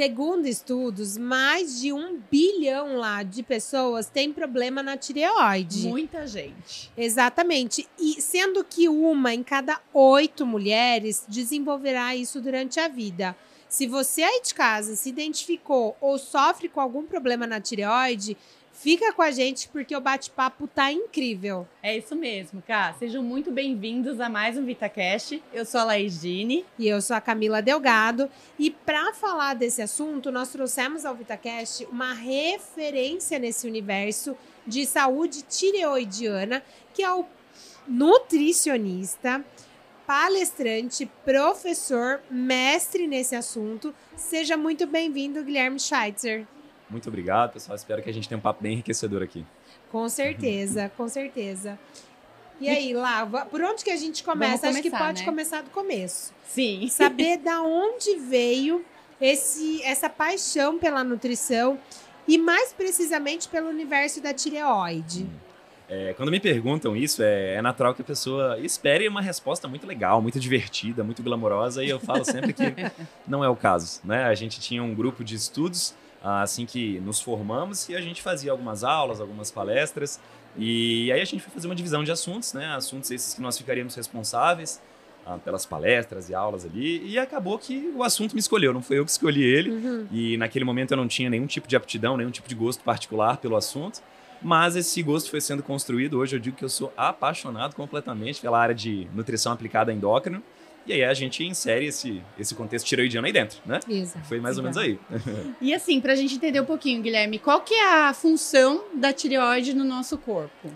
Segundo estudos, mais de um bilhão lá de pessoas têm problema na tireoide. Muita gente. Exatamente. E sendo que uma em cada oito mulheres desenvolverá isso durante a vida. Se você aí de casa se identificou ou sofre com algum problema na tireoide, Fica com a gente porque o bate-papo tá incrível. É isso mesmo, Cá. Sejam muito bem-vindos a mais um VitaCast. Eu sou a Laís Dini. E eu sou a Camila Delgado. E para falar desse assunto, nós trouxemos ao VitaCast uma referência nesse universo de saúde tireoidiana, que é o nutricionista, palestrante, professor, mestre nesse assunto. Seja muito bem-vindo, Guilherme Scheitzer. Muito obrigado, pessoal. Espero que a gente tenha um papo bem enriquecedor aqui. Com certeza, com certeza. E aí, Lava, por onde que a gente começa? Começar, Acho que pode né? começar do começo. Sim. Saber da onde veio esse, essa paixão pela nutrição e mais precisamente pelo universo da tireoide. É, quando me perguntam isso, é, é, natural que a pessoa espere uma resposta muito legal, muito divertida, muito glamourosa, e eu falo sempre que não é o caso. Né? A gente tinha um grupo de estudos assim que nos formamos e a gente fazia algumas aulas, algumas palestras e aí a gente foi fazer uma divisão de assuntos, né? Assuntos esses que nós ficaríamos responsáveis ah, pelas palestras e aulas ali e acabou que o assunto me escolheu, não foi eu que escolhi ele Uhum. e naquele momento eu não tinha nenhum tipo de aptidão, nenhum tipo de gosto particular pelo assunto. Mas esse gosto foi sendo construído. Hoje eu digo que eu sou apaixonado completamente pela área de nutrição aplicada a endócrino. E aí a gente insere esse, esse contexto tireoidiano aí dentro, né? Exato. Foi mais ou menos aí. E assim, pra gente entender um pouquinho, Guilherme, qual que é a função da tireoide no nosso corpo?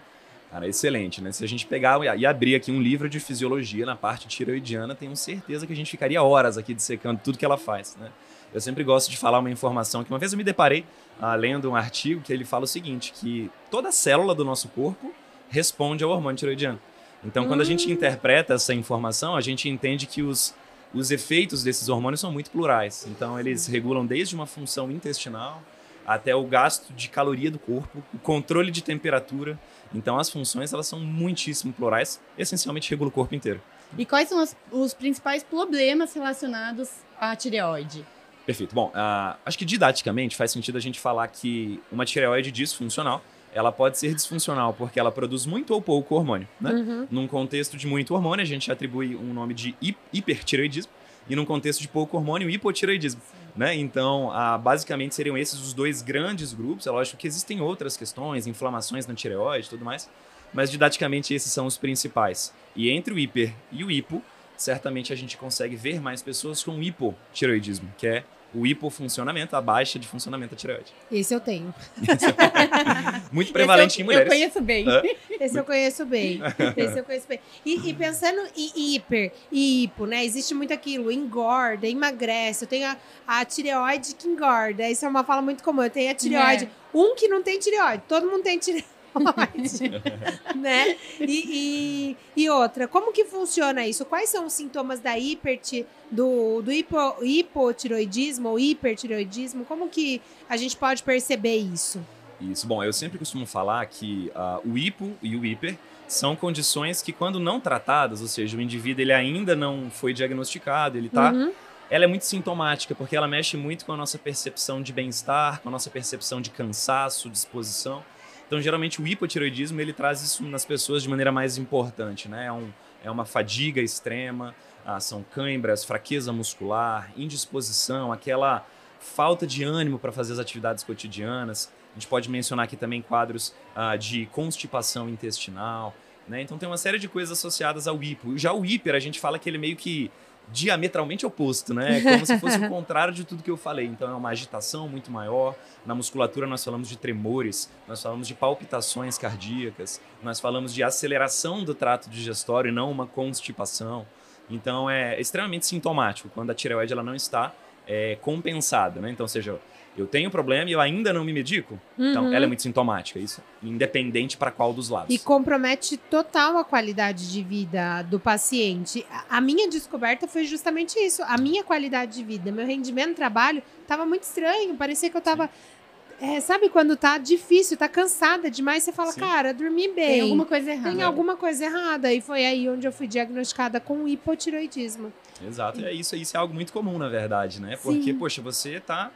Cara, excelente, né? Se a gente pegar e abrir aqui um livro de fisiologia na parte tireoidiana, tenho certeza que a gente ficaria horas aqui dissecando tudo que ela faz, né? Eu sempre gosto de falar uma informação que uma vez eu me deparei ah, lendo um artigo que ele fala o seguinte, que toda célula do nosso corpo responde ao hormônio tireoidiano. Então, quando a gente interpreta essa informação, a gente entende que os, os efeitos desses hormônios são muito plurais. Então, eles regulam desde uma função intestinal até o gasto de caloria do corpo, o controle de temperatura. Então, as funções elas são muitíssimo plurais, essencialmente regula o corpo inteiro. E quais são as- os principais problemas relacionados à tireoide? Perfeito. Bom, ah, acho que didaticamente faz sentido a gente falar que uma tireoide disfuncional, ela pode ser disfuncional porque ela produz muito ou pouco hormônio, né? Uhum. Num contexto de muito hormônio, a gente atribui um nome de hi- hipertireoidismo. E num contexto de pouco hormônio, hipotireoidismo. Né? Então, ah, basicamente seriam esses os dois grandes grupos. É lógico que existem outras questões, inflamações na tireoide e tudo mais. Mas didaticamente esses são os principais. E entre o hiper e o hipo, certamente a gente consegue ver mais pessoas com hipotireoidismo, que é o hipofuncionamento, a baixa de funcionamento da tireoide. Esse eu tenho. Muito prevalente eu, em mulheres. Eu conheço bem. Hã? Esse eu conheço bem. Esse eu conheço bem. E, e pensando em hiper e hipo, né? Existe muito aquilo, engorda, emagrece. Eu tenho a, a tireoide que engorda. Isso é uma fala muito comum. Eu tenho a tireoide. É. Um que não tem tireoide. Todo mundo tem tireoide. né? E, e, e outra, como que funciona isso? Quais são os sintomas da hiperti, do, do hipo, hipotiroidismo ou hipertiroidismo? Como que a gente pode perceber isso? Isso. Bom, eu sempre costumo falar que ah, o hipo e o hiper são condições que, quando não tratadas, ou seja, o indivíduo ele ainda não foi diagnosticado, ele tá, Uhum. ela é muito sintomática, porque ela mexe muito com a nossa percepção de bem-estar, com a nossa percepção de cansaço, disposição. Então, geralmente, o hipotiroidismo ele traz isso nas pessoas de maneira mais importante, né? É, um, é uma fadiga extrema, ah, são câimbras, fraqueza muscular, indisposição, aquela falta de ânimo para fazer as atividades cotidianas. A gente pode mencionar aqui também quadros ah, de constipação intestinal, né? Então tem uma série de coisas associadas ao hipo. Já o hiper, a gente fala que ele meio que diametralmente oposto, né? É como se fosse o contrário de tudo que eu falei. Então é uma agitação muito maior. Na musculatura nós falamos de tremores, nós falamos de palpitações cardíacas, nós falamos de aceleração do trato digestório e não uma constipação. Então é extremamente sintomático quando a tireoide ela não está é, compensada, né? Então, seja, eu tenho problema e eu ainda não me medico. Então, Uhum. ela é muito sintomática, isso. Independente para qual dos lados. E compromete total a qualidade de vida do paciente. A- A minha descoberta foi justamente isso. A minha qualidade de vida, meu rendimento no trabalho estava muito estranho. Parecia que eu estava É, sabe quando tá difícil, tá cansada demais, você fala, Sim. cara, dormi bem. Tem alguma coisa errada. Tem alguma coisa errada. E foi aí onde eu fui diagnosticada com hipotiroidismo. Exato, e é isso, isso é algo muito comum, na verdade, né? Porque, Sim. poxa, você tá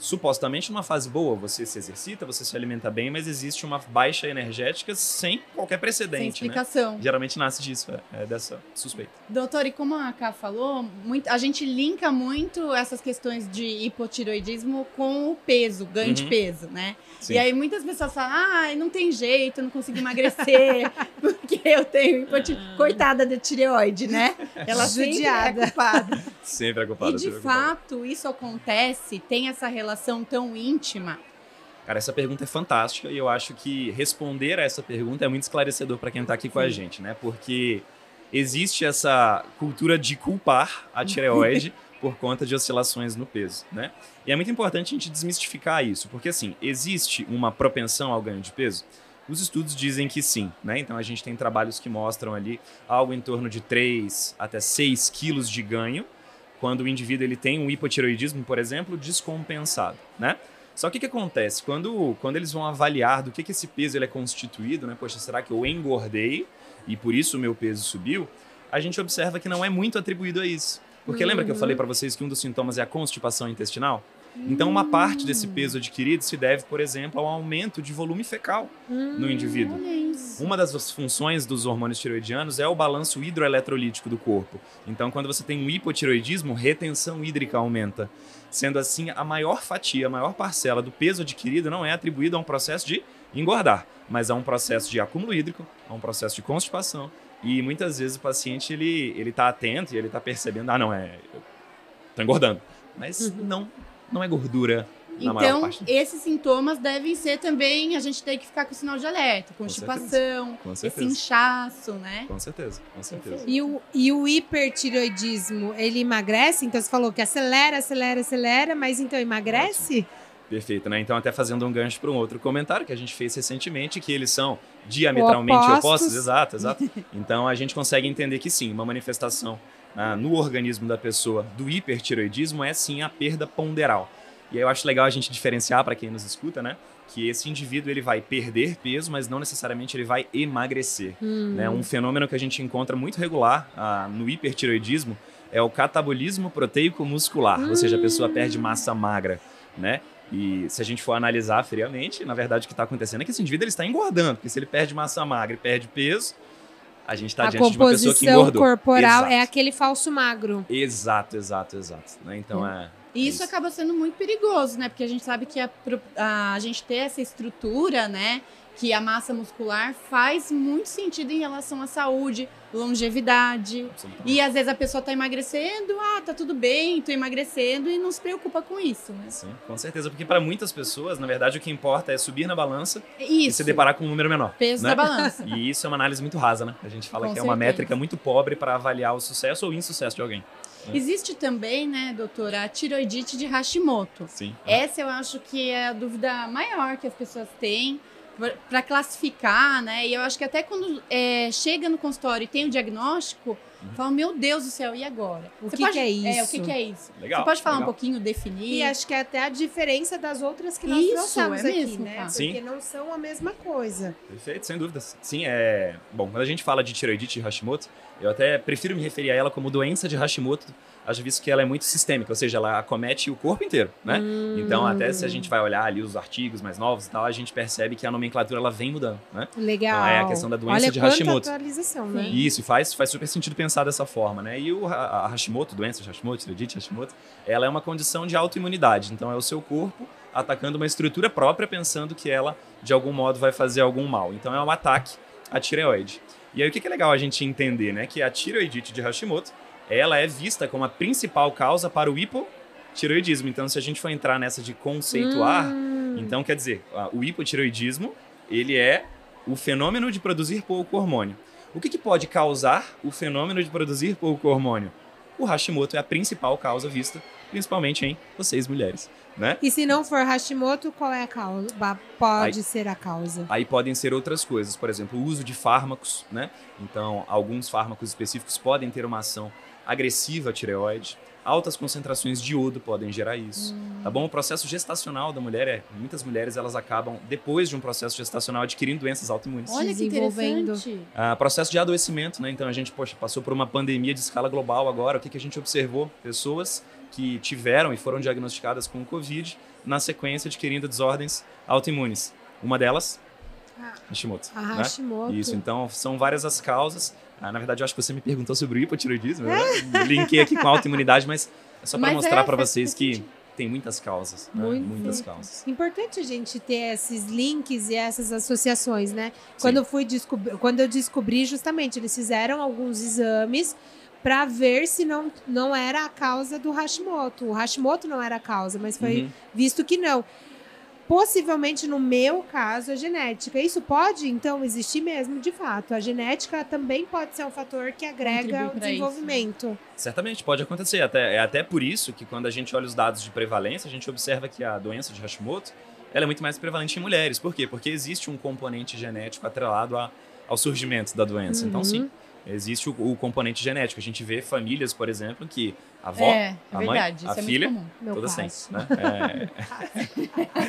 supostamente numa fase boa, você se exercita, você se alimenta bem, mas existe uma baixa energética sem qualquer Sem precedente, né? explicação. Geralmente nasce disso, é, é dessa suspeita. Doutor, e como a Ká falou, muito- a gente linka muito essas questões de hipotiroidismo com o peso, ganho de Uhum. peso, né? Sim. E aí muitas pessoas falam, ah, não tem jeito, eu não consigo emagrecer, porque eu tenho hipotiroidismo. Coitada da tireoide, né? Ela sempre é culpada. Sempre é culpado. E de é fato, isso acontece, tem essa relação tão íntima. Cara, essa pergunta é fantástica e eu acho que responder a essa pergunta é muito esclarecedor para quem tá aqui com a gente, né? Porque existe essa cultura de culpar a tireoide por conta de oscilações no peso, né? E é muito importante a gente desmistificar isso, porque assim, existe uma propensão ao ganho de peso? Os estudos dizem que sim, né? Então a gente tem trabalhos que mostram ali algo em torno de 3 até 6 quilos de ganho quando o indivíduo ele tem um hipotireoidismo, por exemplo, descompensado, né? Só que o que acontece? Quando, quando eles vão avaliar do que, que esse peso ele é constituído, né? Poxa, será que eu engordei e por isso o meu peso subiu? A gente observa que não é muito atribuído a isso. Porque lembra que eu falei para vocês que um dos sintomas é a constipação intestinal? Então, uma parte desse peso adquirido se deve, por exemplo, ao aumento de volume fecal no indivíduo. Olha isso. Uma das funções dos hormônios tiroidianos é o balanço hidroeletrolítico do corpo. Então, quando você tem um hipotiroidismo, retenção hídrica aumenta. Sendo assim, a maior fatia, a maior parcela do peso adquirido não é atribuída a um processo de engordar, mas a um processo de acúmulo hídrico, a um processo de constipação. E muitas vezes o paciente ele ele tá atento e ele tá percebendo, ah, não é, eu tô engordando, mas não, não é gordura na maior Então, esses sintomas devem ser também, a gente tem que ficar com o sinal de alerta, constipação, Com esse inchaço, né? Com certeza, com certeza. E o, e o hipertiroidismo, ele emagrece? Então você falou que acelera, acelera, acelera, mas então emagrece? Perfeito, né? Então, até fazendo um gancho para um outro comentário que a gente fez recentemente, que eles são diametralmente Opostos. opostos. Exato, exato. Então, a gente consegue entender que sim, uma manifestação ah, no organismo da pessoa do hipertiroidismo é sim a perda ponderal. E aí eu acho legal a gente diferenciar para quem nos escuta, né? Que esse indivíduo ele vai perder peso, mas não necessariamente ele vai emagrecer. Hum. Né? Um fenômeno que a gente encontra muito regular ah, no hipertiroidismo é o catabolismo proteico muscular, ou seja, a pessoa perde massa magra, né? E se a gente for analisar friamente, na verdade o que está acontecendo é que esse indivíduo ele está engordando, porque se ele perde massa magra e perde peso, a gente está a diante de uma pessoa que composição engordou. corporal Exato. é aquele falso magro. Exato, exato, exato. né? Então é. E isso, isso. acaba sendo muito perigoso, né? Porque a gente sabe que a, pro- a gente ter essa estrutura, né? Que a massa muscular faz muito sentido em relação à saúde, longevidade. E às vezes a pessoa tá emagrecendo, ah, tá tudo bem, tô emagrecendo e não se preocupa com isso, né? Sim, com certeza, porque para muitas pessoas, na verdade, o que importa é subir na balança Isso. e se deparar com um número menor. Peso né? da balança. E isso é uma análise muito rasa, né? A gente fala Com que é uma certeza. métrica muito pobre para avaliar o sucesso ou insucesso de alguém. Existe também, né, doutora, a tiroidite de Hashimoto. Sim. Essa eu acho que é a dúvida maior que as pessoas têm para classificar, né? E eu acho que até quando é, chega no consultório e tem o diagnóstico, falam, meu Deus do céu, e agora? O que pode- que é É, o isso? que, que é isso? Legal. Você pode falar legal. um pouquinho, definir? E acho que é até a diferença das outras que nós Isso, trouxemos é aqui, mesmo, né? cara. Porque Sim. não são a mesma coisa. Perfeito, sem dúvidas. Sim, é. Bom, quando a gente fala de tiroidite de Hashimoto, eu até prefiro me referir a ela como doença de Hashimoto, haja visto que ela é muito sistêmica, ou seja, ela acomete o corpo inteiro, né? Então, até se a gente vai olhar ali os artigos mais novos e tal, a gente percebe que a nomenclatura ela vem mudando, né? Legal. Então, é a questão da doença Olha de Hashimoto. atualização, né? Isso faz, faz super sentido pensar dessa forma, né? E o, a, Hashimoto, doença de Hashimoto, tiroidite Hashimoto, ela é uma condição de autoimunidade. Então é o seu corpo atacando uma estrutura própria, pensando que ela, de algum modo, vai fazer algum mal. Então é um ataque à tireoide. E aí o que que é legal a gente entender, né? Que a tireoidite de Hashimoto, ela é vista como a principal causa para o hipotireoidismo. Então se a gente for entrar nessa de conceituar, Hum. então, quer dizer, o hipotireoidismo, ele é o fenômeno de produzir pouco hormônio. O que, que pode causar o fenômeno de produzir pouco hormônio? O Hashimoto é a principal causa vista, principalmente em vocês mulheres, né? E se não for Hashimoto, qual é a causa? Pode ser a causa. Aí podem ser outras coisas, por exemplo, o uso de fármacos, né? Então, alguns fármacos específicos podem ter uma ação agressiva à tireoide. Altas concentrações de iodo podem gerar isso. Tá bom? O processo gestacional da mulher é. Muitas mulheres elas acabam, depois de um processo gestacional, adquirindo doenças autoimunes. Olha que Desenvolvendo. interessante. Ah, processo de adoecimento, né? Então a gente, poxa, passou por uma pandemia de escala global agora. O que, que a gente observou? Pessoas que tiveram e foram diagnosticadas com Covid na sequência adquirindo desordens autoimunes. Uma delas, Ah. Hashimoto. A né? Hashimoto. Isso, então são várias as causas. Ah, na verdade, eu acho que você me perguntou sobre o hipotiroidismo. É. Eu linkei aqui com a autoimunidade, mas é só para mostrar é, para vocês que sentido. tem muitas causas. né? Muitas causas. Importante a gente ter esses links e essas associações, né? Quando eu fui descobrir, quando eu descobri justamente, eles fizeram alguns exames para ver se não, não era a causa do Hashimoto. O Hashimoto não era a causa, mas foi Uhum. visto que não. Possivelmente no meu caso, a genética. Isso pode, então, existir mesmo, de fato. A genética também pode ser um fator que agrega o isso, né? desenvolvimento. Certamente, pode acontecer. Até, é até por isso que quando a gente olha os dados de prevalência, a gente observa que a doença de Hashimoto ela é muito mais prevalente em mulheres. Por quê? Porque existe um componente genético atrelado a- ao surgimento da doença. Então, Uhum. sim, existe o, o componente genético. A gente vê famílias, por exemplo, que a avó, É, é a mãe, verdade. a Isso filha, é muito comum. Meu todas têm. Né?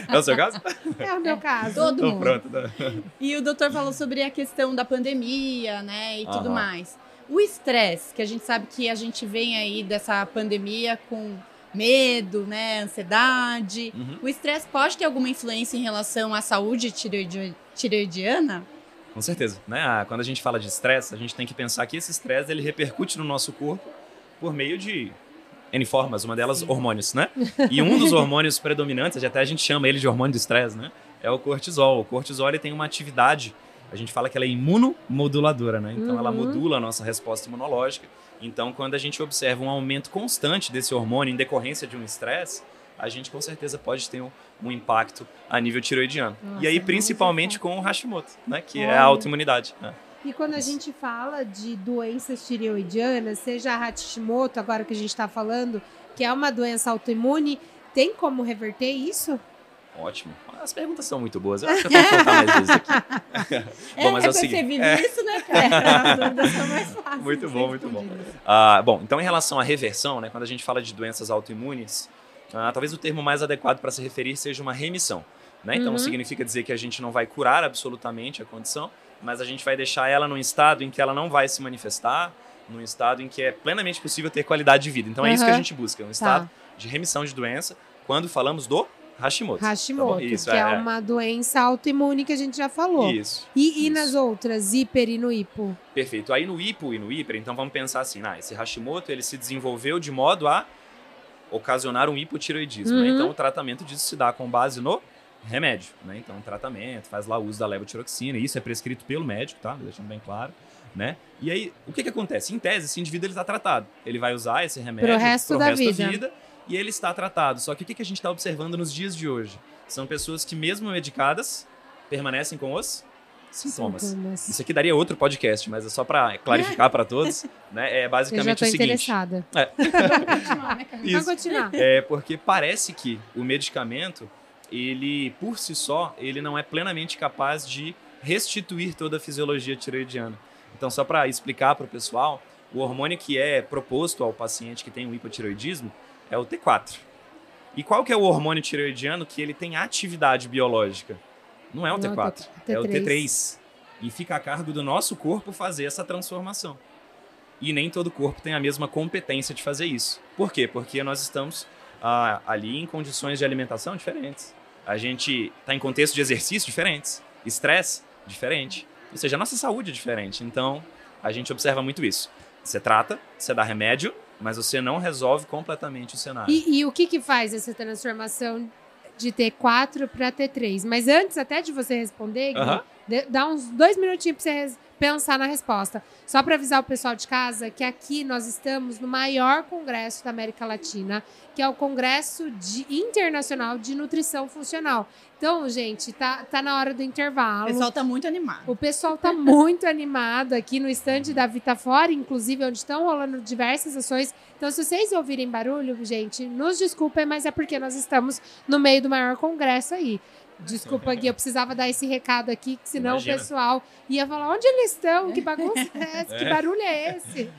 É... é o seu caso? É o meu caso. Todo Então, mundo. pronto. né? E o doutor falou sobre a questão da pandemia, né, e tudo Aham. mais. O estresse, que a gente sabe que a gente vem aí dessa pandemia com medo, né, ansiedade. Uhum. O estresse pode ter alguma influência em relação à saúde tireoidiana? Com certeza. Né? Ah, Quando a gente fala de estresse, a gente tem que pensar que esse estresse ele repercute no nosso corpo por meio de N formas, uma delas hormônios, né? E um dos hormônios predominantes, até a gente chama ele de hormônio do estresse, né? É o cortisol. O cortisol ele tem uma atividade, a gente fala que ela é imunomoduladora, né? Então ela Uhum. modula a nossa resposta imunológica. Então quando a gente observa um aumento constante desse hormônio em decorrência de um estresse, a gente com certeza pode ter um, um impacto a nível tiroidiano. Nossa, e aí principalmente com o Hashimoto, né? Que é Olha. a autoimunidade. né? E quando a gente fala de doenças tireoidianas, seja a Hashimoto, agora que a gente está falando, que é uma doença autoimune, tem como reverter isso? Ótimo. As perguntas são muito boas. Eu acho que eu tenho que contar mais vezes aqui. Bom, mas é o porque seguinte, você vive é. isso, né, cara? As dúvidas são mais fáceis. Muito bom, muito bom. Ah, bom, então em relação à reversão, né, quando a gente fala de doenças autoimunes, ah, talvez o termo mais adequado para se referir seja uma remissão. Né? Então Uhum. significa dizer que a gente não vai curar absolutamente a condição, mas a gente vai deixar ela num estado em que ela não vai se manifestar, num estado em que é plenamente possível ter qualidade de vida. Então é isso que a Aham. gente busca, um estado de remissão de doença quando falamos do Hashimoto. Hashimoto, Tá? Isso, que é, é, é. uma doença autoimune que a gente já falou. Isso. E, e Isso. nas outras, hiper e no hipo? Perfeito. Aí no hipo e no hiper, então vamos pensar assim, ah, esse Hashimoto ele se desenvolveu de modo a ocasionar um hipotiroidismo. né? Uhum. Então o tratamento disso se dá com base no remédio. Né? Então o tratamento faz lá o uso da levotiroxina, isso é prescrito pelo médico, tá? Deixando bem claro. Né? E aí, o que, que acontece? Em tese, esse indivíduo está tratado. Ele vai usar esse remédio Pro resto da vida. e ele está tratado. Só que o que, que a gente está observando nos dias de hoje? São pessoas que, mesmo medicadas, permanecem com os sintomas. Sintomas. Isso aqui daria outro podcast, mas é só para clarificar para todos, né? É Eu já basicamente tô o seguinte. interessada. Vamos continuar, né? Vamos continuar. É porque parece que o medicamento, ele por si só, ele não é plenamente capaz de restituir toda a fisiologia tiroidiana. Então, só para explicar para o pessoal, o hormônio que é proposto ao paciente que tem um hipotiroidismo é o T4. E qual que é o hormônio tiroidiano que ele tem atividade biológica? Não é o Não é o T4, é o T3. T3. E fica a cargo do nosso corpo fazer essa transformação. E nem todo corpo tem a mesma competência de fazer isso. Por quê? Porque nós estamos ah, ali em condições de alimentação diferentes. A gente está em contexto de exercício diferentes. Estresse diferente. Ou seja, a nossa saúde é diferente. Então, a gente observa muito isso. Você trata, você dá remédio, mas você não resolve completamente o cenário. E, e o que que faz essa transformação de T4 para T3? Mas antes até de você responder, Gui, Aham. dê- dá uns dois minutinhos para você pensar na resposta. Só para avisar o pessoal de casa que aqui nós estamos no maior congresso da América Latina, que é o Congresso de- Internacional de Nutrição Funcional. Então, gente, tá, tá na hora do O intervalo. pessoal tá muito animado. O pessoal tá muito animado aqui no estande da Vitafora, inclusive, onde estão rolando diversas ações. Então, se vocês ouvirem barulho, gente, nos desculpem, mas é porque nós estamos no meio do maior congresso aí. Desculpa, Gui, eu precisava dar esse recado aqui, que senão Imagina. o pessoal ia falar: onde eles estão? Que bagunça é essa? Que É. barulho é esse?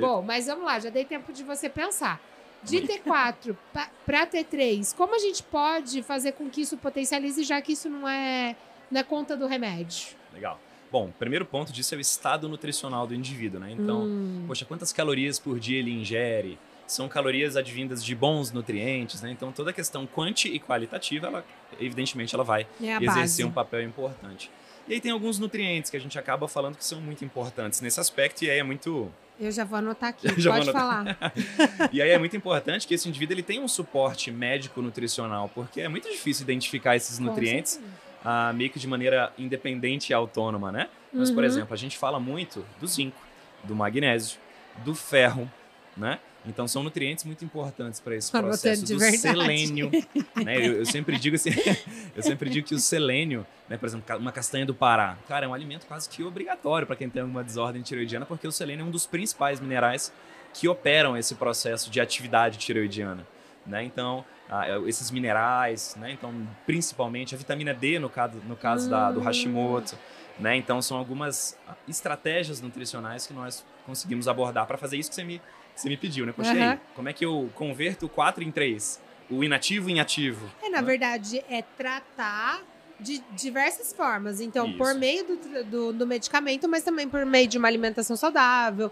Bom, mas vamos lá, já dei tempo de você pensar. De T4 para T3, como a gente pode fazer com que isso potencialize, já que isso não é, não é conta do remédio? Legal. Bom, primeiro ponto disso é o estado nutricional do indivíduo, né? Então, hum. poxa, quantas calorias por dia ele ingere? São calorias advindas de bons nutrientes, né? Então, toda a questão quanti e qualitativa, ela, evidentemente, ela vai é exercer base. um papel importante. E aí tem alguns nutrientes que a gente acaba falando que são muito importantes nesse aspecto e aí é muito eu já vou anotar aqui, pode falar. e aí é muito importante que esse indivíduo ele tenha um suporte médico nutricional, porque é muito difícil identificar esses nutrientes ah, meio que de maneira independente e autônoma, né? Mas, uhum. por exemplo, a gente fala muito do zinco, do magnésio, do ferro, né? Então são nutrientes muito importantes para esse processo do verdade. selênio. né? Eu, eu, sempre digo assim, eu sempre digo que o selênio, né, por exemplo, uma castanha do Pará, cara, é um alimento quase que obrigatório para quem tem alguma desordem tiroidiana, porque o selênio é um dos principais minerais que operam esse processo de atividade tiroidiana. Né? Então, ah, esses minerais, né? então principalmente a vitamina D no caso, no caso da, do Hashimoto. Né? Então, são algumas estratégias nutricionais que nós conseguimos abordar para fazer isso que você me você me pediu, né? Poxa, uhum. aí, como é que eu converto 4 em 3? O inativo em ativo? É, na né? verdade, é tratar de diversas formas. Então, Isso. por meio do, do, do, medicamento, mas também por meio de uma alimentação saudável.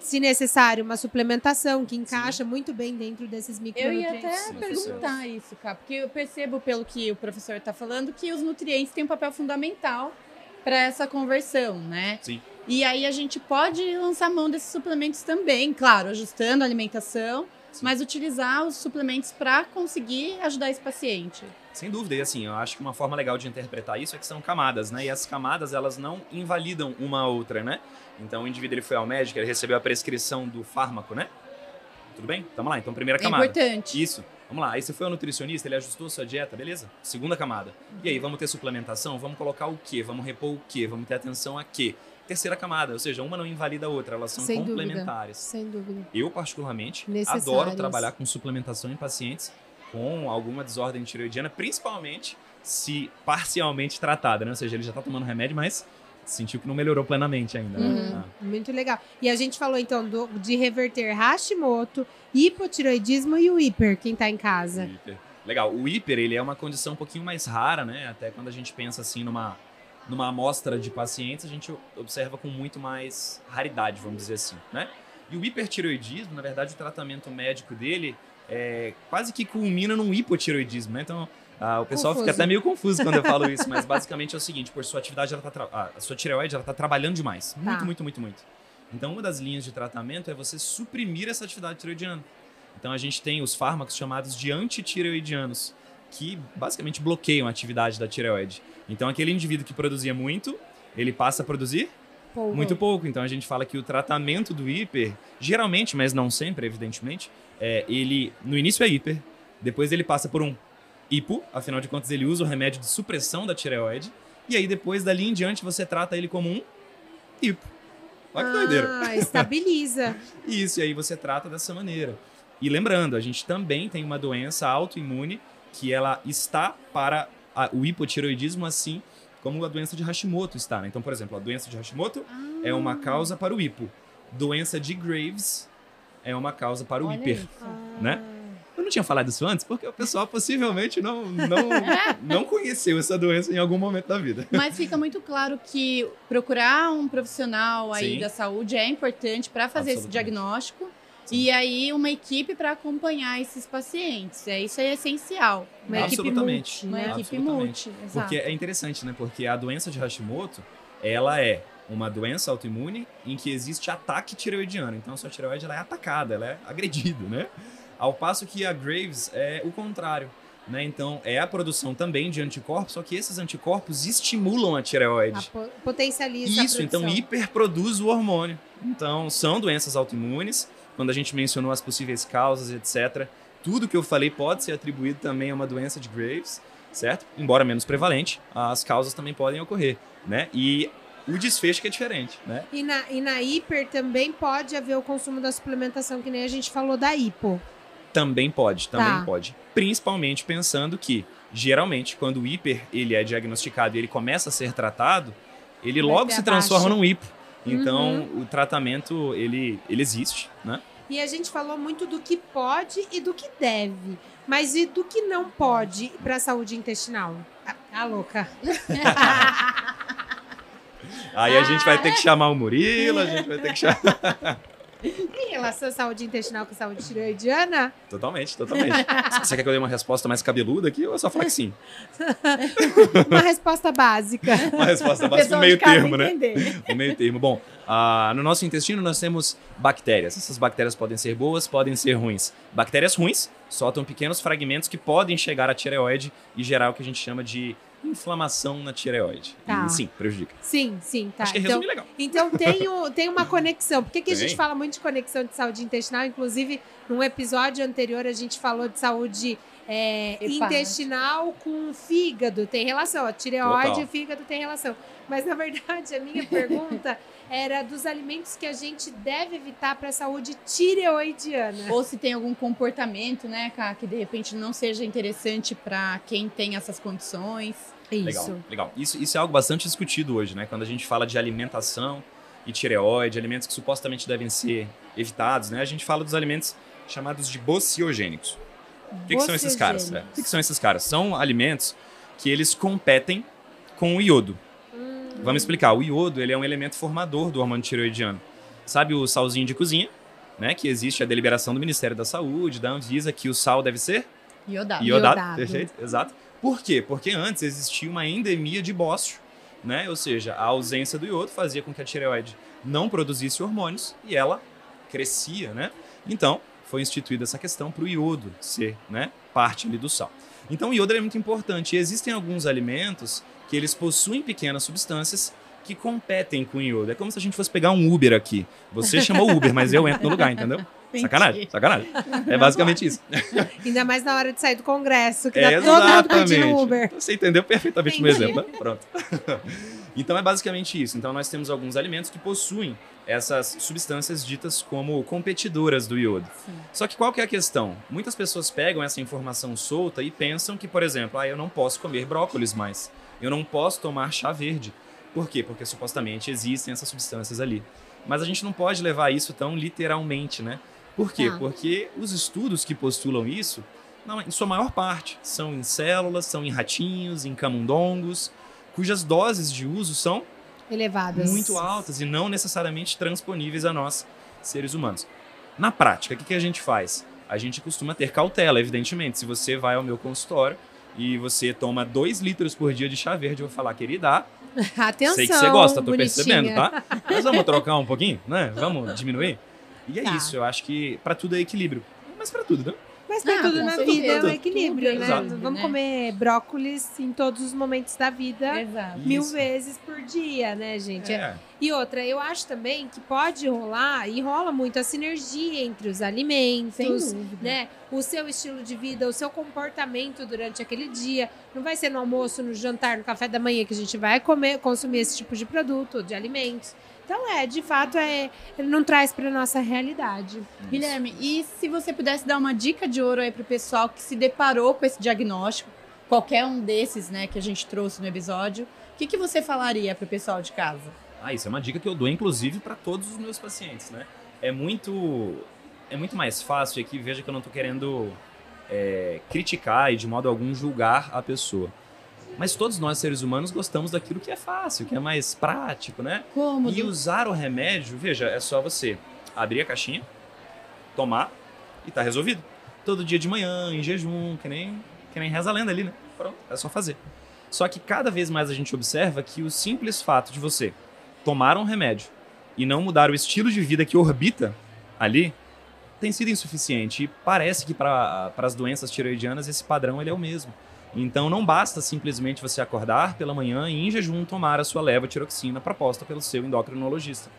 Se necessário, uma suplementação que encaixa Sim. muito bem dentro desses micronutrientes. Eu ia até perguntar isso, cara, porque eu percebo, pelo que o professor está falando, que os nutrientes têm um papel fundamental para essa conversão, né? Sim. E aí a gente pode lançar mão desses suplementos também, claro, ajustando a alimentação, Sim. mas utilizar os suplementos para conseguir ajudar esse paciente. Sem dúvida, e assim, eu acho que uma forma legal de interpretar isso é que são camadas, né? E essas camadas, elas não invalidam uma a outra, né? Então o indivíduo ele foi ao médico, ele recebeu a prescrição do fármaco, né? Tudo bem? Tamo lá. Então, primeira é camada. É importante. Isso. Vamos lá. Aí você foi ao nutricionista, ele ajustou sua dieta, beleza? Segunda camada. E aí, vamos ter suplementação? Vamos colocar o quê? Vamos repor o quê? Vamos ter atenção a quê? Terceira camada, ou seja, uma não invalida a outra, elas são Sem complementares. Dúvida. Sem dúvida. Eu, particularmente, adoro trabalhar com suplementação em pacientes com alguma desordem tiroidiana, principalmente se parcialmente tratada, né? Ou seja, ele já está tomando remédio, mas sentiu que não melhorou plenamente ainda. Né? Uhum. Ah. Muito legal. E a gente falou então do, de reverter Hashimoto, hipotiroidismo e o hiper, quem está em casa. Hiper. Legal. O hiper, ele é uma condição um pouquinho mais rara, né? Até quando a gente pensa assim numa numa amostra de pacientes, a gente observa com muito mais raridade, vamos dizer assim, né? E o hipertiroidismo, na verdade, o tratamento médico dele é, quase que culmina num hipotiroidismo, né? Então, ah, o pessoal confuso. fica até meio confuso quando eu falo isso, mas basicamente é o seguinte, por sua atividade, ela tá ah, a sua tireoide, ela tá trabalhando demais. Tá. Muito, muito, muito, muito. Então, uma das linhas de tratamento é você suprimir essa atividade tireoidiana. Então, a gente tem os fármacos chamados de antitireoidianos, que basicamente bloqueiam a atividade da tireoide. Então, aquele indivíduo que produzia muito, ele passa a produzir pouco. muito pouco. Então, a gente fala que o tratamento do hiper, geralmente, mas não sempre, evidentemente, é, ele no início é hiper, depois ele passa por um hipo, afinal de contas, ele usa o remédio de supressão da tireoide, e aí depois dali em diante você trata ele como um hipo. Olha que ah, doideira. estabiliza. Isso, e aí você trata dessa maneira. E lembrando, a gente também tem uma doença autoimune que ela está para a, o hipotiroidismo assim como a doença de Hashimoto está. Né? Então, por exemplo, a doença de Hashimoto ah. é uma causa para o hipo. Doença de Graves é uma causa para o Olha hiper, né? Eu não tinha falado isso antes porque o pessoal possivelmente não, não, não conheceu essa doença em algum momento da vida. Mas fica muito claro que procurar um profissional aí Sim. da saúde é importante para fazer esse diagnóstico e aí, uma equipe para acompanhar esses pacientes. É, isso é essencial. Uma Absolutamente. Equipe multi, uma equipe multi. Porque é interessante, né? Porque a doença de Hashimoto, ela é uma doença autoimune em que existe ataque tireoidiano. Então, a sua tireoide ela é atacada, ela é agredida, né? Ao passo que a Graves é o contrário. Né? Então, é a produção também de anticorpos, só que esses anticorpos estimulam a tireoide. A potencializa Isso, a então hiperproduz o hormônio. Então, são doenças autoimunes quando a gente mencionou as possíveis causas, etc. Tudo que eu falei pode ser atribuído também a uma doença de Graves, certo? Embora menos prevalente, as causas também podem ocorrer, né? E o desfecho que é diferente, né? E na, e na hiper também pode haver o consumo da suplementação, que nem a gente falou da hipo. Também pode, também tá. pode. Principalmente pensando que, geralmente, quando o hiper ele é diagnosticado e ele começa a ser tratado, ele logo se transforma num hipo. Então, uhum. o tratamento, ele, ele existe, né? E a gente falou muito do que pode e do que deve. Mas e do que não pode para a saúde intestinal? Ah, ah, louca. Aí a gente vai ter que chamar o Murilo, a gente vai ter que chamar. Em relação à saúde intestinal com saúde tireoidiana? Totalmente, totalmente. Você quer que eu dê uma resposta mais cabeluda aqui ou é só falar que sim? uma resposta básica. Uma resposta básica, um meio termo, né? Um meio termo. Bom, uh, no nosso intestino nós temos bactérias. Essas bactérias podem ser boas, podem ser ruins. Bactérias ruins soltam pequenos fragmentos que podem chegar à tireoide e gerar o que a gente chama de inflamação na tireoide. Tá. E, sim, prejudica. Sim, sim, tá. Acho que é então, legal. Então tem, o, tem uma conexão. Por que, que a gente fala muito de conexão de saúde intestinal? Inclusive, num episódio anterior, a gente falou de saúde é, intestinal com fígado. Tem relação. A tireoide Total. e fígado tem relação. Mas, na verdade, a minha pergunta era dos alimentos que a gente deve evitar para a saúde tireoidiana. Ou se tem algum comportamento, né, Ká, que de repente não seja interessante para quem tem essas condições. Isso. Legal, legal. Isso, isso é algo bastante discutido hoje, né? Quando a gente fala de alimentação e tireoide, alimentos que supostamente devem ser evitados, né? A gente fala dos alimentos chamados de bociogênicos. O que, que são esses caras? É, o que, que são esses caras? São alimentos que eles competem com o iodo. Vamos explicar. O iodo ele é um elemento formador do hormônio tireoidiano. Sabe o salzinho de cozinha? Né, que existe a deliberação do Ministério da Saúde, da Anvisa, que o sal deve ser iodado. Iodado, iodado. perfeito, exato. Por quê? Porque antes existia uma endemia de bócio, né? Ou seja, a ausência do iodo fazia com que a tireoide não produzisse hormônios e ela crescia, né? Então, foi instituída essa questão para o iodo ser, né, parte ali do sal. Então, o iodo é muito importante. E existem alguns alimentos que eles possuem pequenas substâncias que competem com o iodo. É como se a gente fosse pegar um Uber aqui. Você chamou Uber, mas eu entro no lugar, entendeu? Sacanagem, sacanagem. É basicamente isso. Ainda mais na hora de sair do congresso, que é, dá todo mundo pedindo Uber. Você entendeu perfeitamente o meu exemplo, né? Pronto. Então é basicamente isso. Então nós temos alguns alimentos que possuem essas substâncias ditas como competidoras do iodo. Sim. Só que qual que é a questão? Muitas pessoas pegam essa informação solta e pensam que, por exemplo, ah, eu não posso comer brócolis mais. Eu não posso tomar chá verde. Por quê? Porque supostamente existem essas substâncias ali. Mas a gente não pode levar isso tão literalmente, né? Por quê? Ah. Porque os estudos que postulam isso, não, em sua maior parte, são em células, são em ratinhos, em camundongos, cujas doses de uso são elevadas, muito altas e não necessariamente transponíveis a nós, seres humanos. Na prática, o que, que a gente faz? A gente costuma ter cautela, evidentemente. Se você vai ao meu consultório e você toma 2 litros por dia de chá verde, eu vou falar, querida, Atenção, sei que você gosta, tô bonitinha. percebendo, tá? Mas vamos trocar um pouquinho, né? Vamos diminuir? E é tá. isso, eu acho que para tudo é equilíbrio. Mas para tudo, né? Mas para ah, tudo na certeza. vida é um equilíbrio, tudo, né? Exato. Vamos né? comer brócolis em todos os momentos da vida, Exato. mil Isso. vezes por dia, né, gente? É. E outra, eu acho também que pode rolar, e rola muito, a sinergia entre os alimentos, né? O seu estilo de vida, o seu comportamento durante aquele dia. Não vai ser no almoço, no jantar, no café da manhã que a gente vai comer, consumir esse tipo de produto, de alimentos. Então, é, de fato, é, ele não traz para nossa realidade. Isso. Guilherme, e se você pudesse dar uma dica de ouro aí para o pessoal que se deparou com esse diagnóstico, qualquer um desses, né, que a gente trouxe no episódio, o que, que você falaria para o pessoal de casa? Ah, isso é uma dica que eu dou, inclusive, para todos os meus pacientes, né? É muito, é muito mais fácil aqui, veja que eu não estou querendo é, criticar e de modo algum julgar a pessoa. Mas todos nós, seres humanos, gostamos daquilo que é fácil, que é mais prático, né? Cômodo. E usar o remédio, veja, é só você abrir a caixinha, tomar e tá resolvido. Todo dia de manhã, em jejum, que nem, que nem reza a lenda ali, né? Pronto, é só fazer. Só que cada vez mais a gente observa que o simples fato de você tomar um remédio e não mudar o estilo de vida que orbita ali tem sido insuficiente. E parece que para as doenças tiroidianas esse padrão ele é o mesmo. Então não basta simplesmente você acordar pela manhã e em jejum tomar a sua leva tiroxina proposta pelo seu endocrinologista.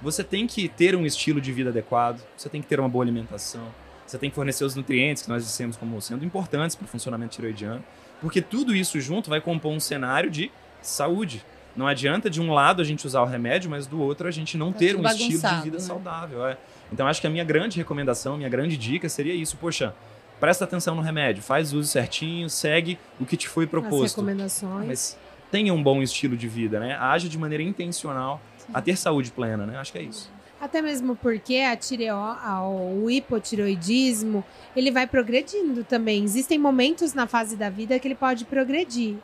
Você tem que ter um estilo de vida adequado, você tem que ter uma boa alimentação, você tem que fornecer os nutrientes que nós dissemos como sendo importantes para o funcionamento tiroidiano, porque tudo isso junto vai compor um cenário de saúde. Não adianta de um lado a gente usar o remédio, mas do outro a gente não tá ter um estilo de vida né? saudável. É. Então acho que a minha grande recomendação, minha grande dica seria isso. Poxa, presta atenção no remédio, faz uso certinho, segue o que te foi proposto. As recomendações. Mas tenha um bom estilo de vida, né? Age de maneira intencional Sim. a ter saúde plena, né? Acho que é isso. Até mesmo porque a tireo, a- o hipotireoidismo, ele vai progredindo também. Existem momentos na fase da vida que ele pode progredir.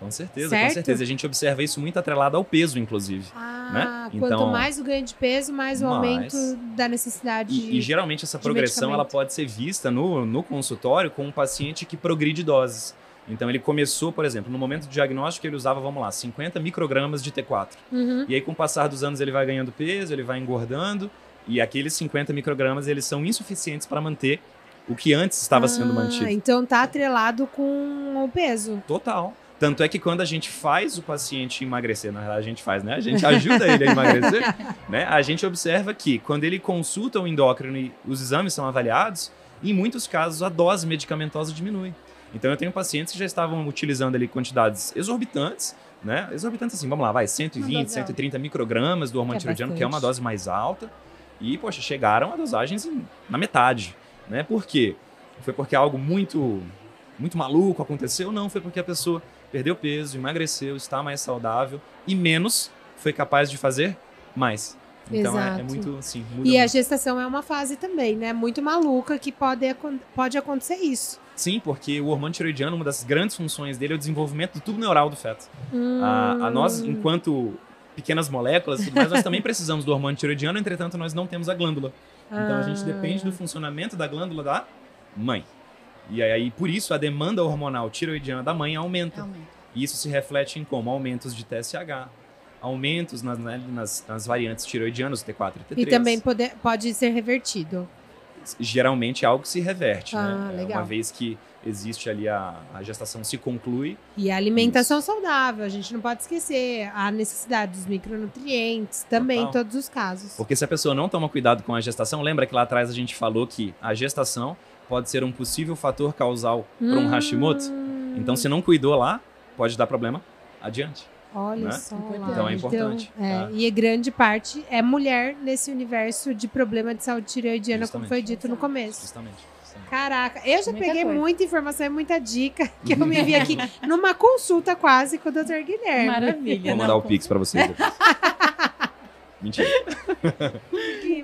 Com certeza, Certo? com certeza. A gente observa isso muito atrelado ao peso, inclusive. Ah, Né? quanto Então- mais o ganho de peso, mais o Mais. aumento da necessidade E, e geralmente essa progressão ela pode ser vista no, no consultório com um paciente que progride doses. Então ele começou, por exemplo, no momento do diagnóstico ele usava, vamos lá, 50 microgramas de T4. Uhum. E aí com o passar dos anos ele vai ganhando peso, ele vai engordando e aqueles 50 microgramas eles são insuficientes para manter o que antes estava sendo Ah, mantido. Então tá atrelado com o peso. Total. Tanto é que quando a gente faz o paciente emagrecer, na verdade a gente faz, né? A gente ajuda ele a emagrecer, né? A gente observa que quando ele consulta o endócrino e os exames são avaliados, em muitos casos a dose medicamentosa diminui. Então eu tenho pacientes que já estavam utilizando ali quantidades exorbitantes, né? Exorbitantes assim, vamos lá, vai, 120, Uma dose 130 microgramas do hormônio é tiroidiano, que é uma bastante. dose mais alta. E, poxa, chegaram a dosagens na metade, né? Por quê? Foi porque algo muito muito maluco aconteceu? Não, foi porque a pessoa perdeu peso, emagreceu, está mais saudável e menos foi capaz de fazer mais. Então é, é muito assim, E a muito. gestação é uma fase também, né? Muito maluca que pode, pode acontecer isso. Sim, porque o hormônio tiroidiano, uma das grandes funções dele é o desenvolvimento do tubo neural do feto. A, a nós, Hum. enquanto pequenas moléculas, e tudo mais, nós também precisamos do hormônio tiroidiano, entretanto, nós não temos a glândula. Então a gente Ah. depende do funcionamento da glândula da mãe. E aí, por isso, a demanda hormonal tiroidiana da mãe aumenta. Aumenta. E isso se reflete em como? Aumentos de TSH, aumentos nas, né, nas, nas variantes tiroidianas, T4 e T3. E também pode, pode ser revertido. Geralmente algo se reverte, Ah, né? É, legal. Uma vez que existe ali a, a gestação se conclui, E a alimentação saudável, a gente não pode esquecer a necessidade dos micronutrientes, também em Total. todos os casos. porque se a pessoa não toma cuidado com a gestação, lembra que lá atrás a gente falou que a gestação pode ser um possível fator causal para um Hum, Hashimoto? Então, se não cuidou lá, pode dar problema adiante. Olha né? só. Então lá. Então é importante, Então, é, tá? E grande parte é mulher nesse universo de problema de saúde tireoidiana, como Justamente. foi dito no Exato. começo. Justamente. justamente. Caraca, eu já Muita peguei coisa. muita informação e muita dica que eu me vi aqui numa consulta quase com o Dr. Guilherme. Maravilha. Vou não, mandar o com- Pix para vocês depois. Mentira.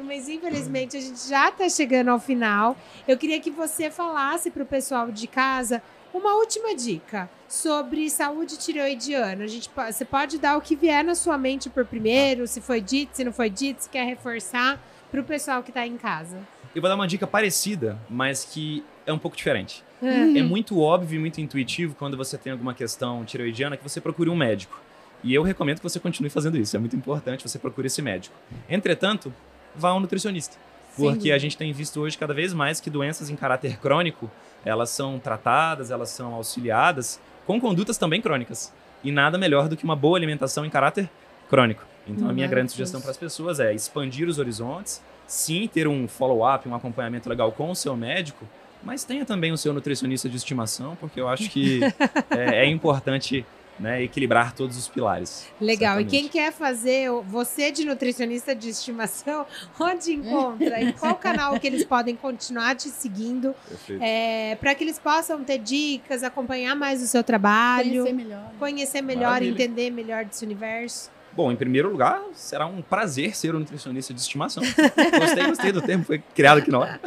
Mas infelizmente a gente já está chegando ao final. Eu queria que você falasse para o pessoal de casa uma última dica sobre saúde tireoidiana. A gente, você pode dar o que vier na sua mente por primeiro, se foi dito, se não foi dito, se quer reforçar para o pessoal que está em casa. Eu vou dar uma dica parecida, mas que é um pouco diferente. Ah, É muito óbvio e muito intuitivo quando você tem alguma questão tireoidiana que você procure um médico. E eu recomendo que você continue fazendo isso. É muito importante você procure esse médico. Entretanto, vá a um nutricionista. Porque Sim. a gente tem visto hoje cada vez mais que doenças em caráter crônico, elas são tratadas, elas são auxiliadas com condutas também crônicas. E nada melhor do que uma boa alimentação em caráter crônico. Então a minha grande sugestão para as pessoas é expandir os horizontes, sim ter um follow-up, um acompanhamento legal com o seu médico, mas tenha também o seu nutricionista de estimação, porque eu acho que é, é importante né, equilibrar todos os pilares. Legal. E certamente. quem quer fazer, o- você de nutricionista de estimação, onde encontra? em qual canal que eles podem continuar te seguindo? Perfeito. É, para que eles possam ter dicas, acompanhar mais o seu trabalho, Conhecer melhor. né? conhecer melhor, Maravilha. entender melhor desse universo. Bom, em primeiro lugar, será um prazer ser um nutricionista de estimação. Gostei, gostei do termo, foi criado aqui na hora.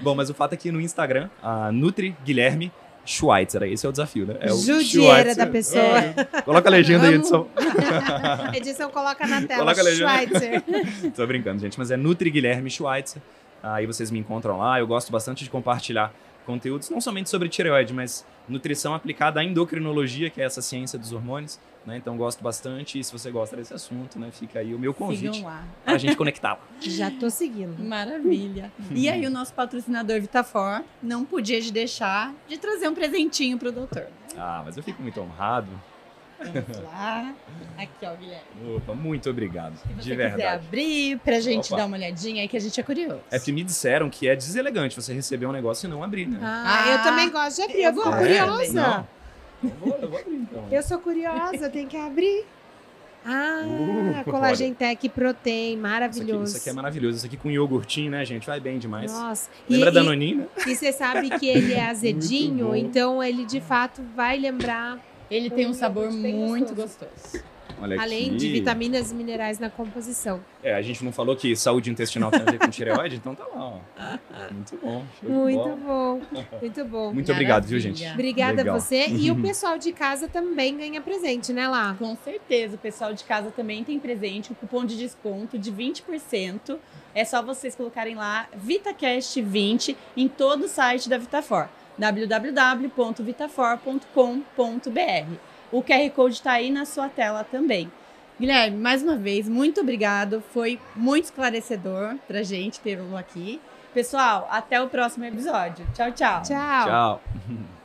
Bom, mas o fato é que no Instagram, a Nutri Guilherme Schweitzer, esse é o desafio, né? É o Judieira da pessoa. É, coloca a legenda aí, edição. Edição coloca na tela. Coloca a legenda. Schweitzer. Tô brincando, gente, mas é Nutri Guilherme Schweitzer. Aí vocês me encontram lá. Eu gosto bastante de compartilhar conteúdos, não somente sobre tireoide, mas nutrição aplicada à endocrinologia, que é essa ciência dos hormônios. Né? Então gosto bastante. E se você gosta desse assunto, né, fica aí o meu convite lá. pra gente conectar. Já tô seguindo. Maravilha. E aí o nosso patrocinador Vitafor não podia de deixar de trazer um presentinho pro doutor. Ah, mas eu fico muito honrado. Vamos lá. Aqui, ó, Guilherme. Opa, muito obrigado. Se você de quiser verdade. abrir pra gente Opa. dar uma olhadinha aí que a gente é curioso. É que me disseram que é deselegante você receber um negócio e não abrir, né? Ah, Ah, eu também gosto de abrir. Eu vou eu curiosa. Não. Eu vou, eu vou abrir então. Eu sou curiosa, tem que abrir. Ah, Uh, Collagen Tech Protein, Isso aqui, maravilhoso. isso aqui é maravilhoso. Isso aqui com iogurtinho, né, gente? Vai bem demais. Nossa. Lembra e, da Noninha? né? E você sabe que ele é azedinho, então ele de fato vai lembrar. Ele tem um Um sabor muito gostoso. gostoso. Olha além aqui. de vitaminas e minerais na composição. É, a gente não falou que saúde intestinal tem a ver com tireoide, então tá lá, ó. Muito bom. Muito bom, muito bom. Muito obrigado, viu, Maravilha. gente? Obrigada Legal. a você. E o pessoal de casa também ganha presente, né, lá? Com certeza, o pessoal de casa também tem presente, um cupom de desconto de 20%. É só vocês colocarem lá VitaCast20 em todo o site da Vitafor, www.vitafor.com.br. O QR Code está aí na sua tela também. Guilherme, mais uma vez, muito obrigado. Foi muito esclarecedor pra gente tê-lo aqui. Pessoal, até o próximo episódio. Tchau, tchau. Tchau. Tchau.